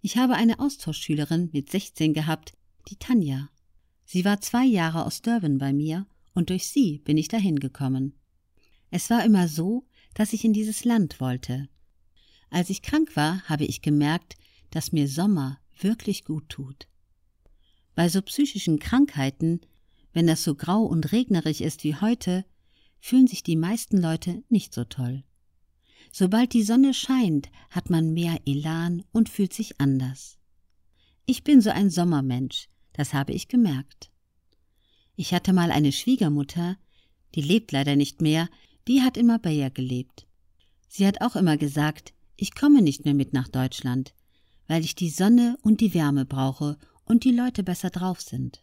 Ich habe eine Austauschschülerin mit 16 gehabt, die Tanja. Sie war zwei Jahre aus Durban bei mir und durch sie bin ich dahin gekommen. Es war immer so, dass ich in dieses Land wollte. Als ich krank war, habe ich gemerkt, dass mir Sommer wirklich gut tut. Bei so psychischen Krankheiten, wenn das so grau und regnerig ist wie heute, fühlen sich die meisten Leute nicht so toll. Sobald die Sonne scheint, hat man mehr Elan und fühlt sich anders. Ich bin so ein Sommermensch, das habe ich gemerkt. Ich hatte mal eine Schwiegermutter, die lebt leider nicht mehr, die hat in Marbella gelebt. Sie hat auch immer gesagt, ich komme nicht mehr mit nach Deutschland, weil ich die Sonne und die Wärme brauche und die Leute besser drauf sind.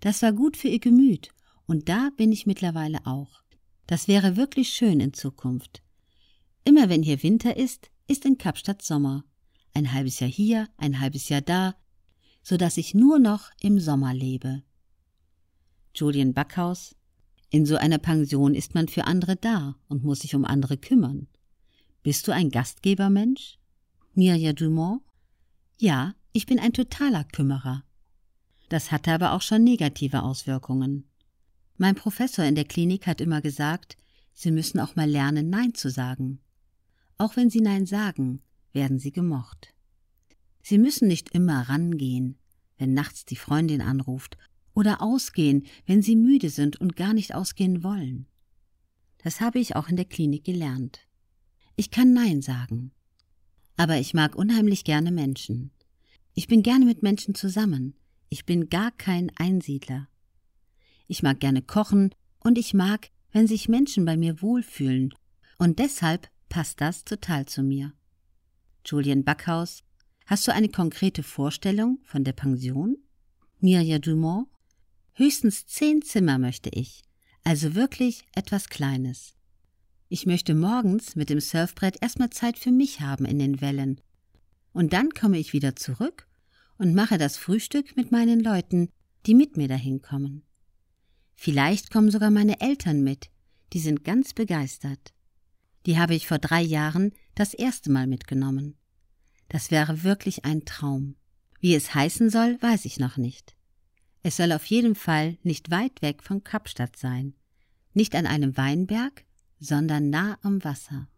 Das war gut für ihr Gemüt, und da bin ich mittlerweile auch. Das wäre wirklich schön in Zukunft. Immer wenn hier Winter ist, ist in Kapstadt Sommer. Ein halbes Jahr hier, ein halbes Jahr da, so dass ich nur noch im Sommer lebe. Julian Backhaus In so einer Pension ist man für andere da und muss sich um andere kümmern. Bist du ein Gastgebermensch? Mirja Dumont Ja, ich bin ein totaler Kümmerer. Das hatte aber auch schon negative Auswirkungen. Mein Professor in der Klinik hat immer gesagt, Sie müssen auch mal lernen, Nein zu sagen. Auch wenn Sie Nein sagen, werden Sie gemocht. Sie müssen nicht immer rangehen, wenn nachts die Freundin anruft, oder ausgehen, wenn Sie müde sind und gar nicht ausgehen wollen. Das habe ich auch in der Klinik gelernt. Ich kann Nein sagen. Aber ich mag unheimlich gerne Menschen. Ich bin gerne mit Menschen zusammen. Ich bin gar kein Einsiedler. Ich mag gerne kochen und ich mag, wenn sich Menschen bei mir wohlfühlen. Und deshalb passt das total zu mir. Julian Backhaus, hast du eine konkrete Vorstellung von der Pension? Mirja Dumont, höchstens zehn Zimmer möchte ich, also wirklich etwas Kleines. Ich möchte morgens mit dem Surfbrett erstmal Zeit für mich haben in den Wellen. Und dann komme ich wieder zurück und mache das Frühstück mit meinen Leuten, die mit mir dahin kommen. Vielleicht kommen sogar meine Eltern mit, die sind ganz begeistert. Die habe ich vor drei Jahren das erste Mal mitgenommen. Das wäre wirklich ein Traum. Wie es heißen soll, weiß ich noch nicht. Es soll auf jeden Fall nicht weit weg von Kapstadt sein. Nicht an einem Weinberg, sondern nah am Wasser.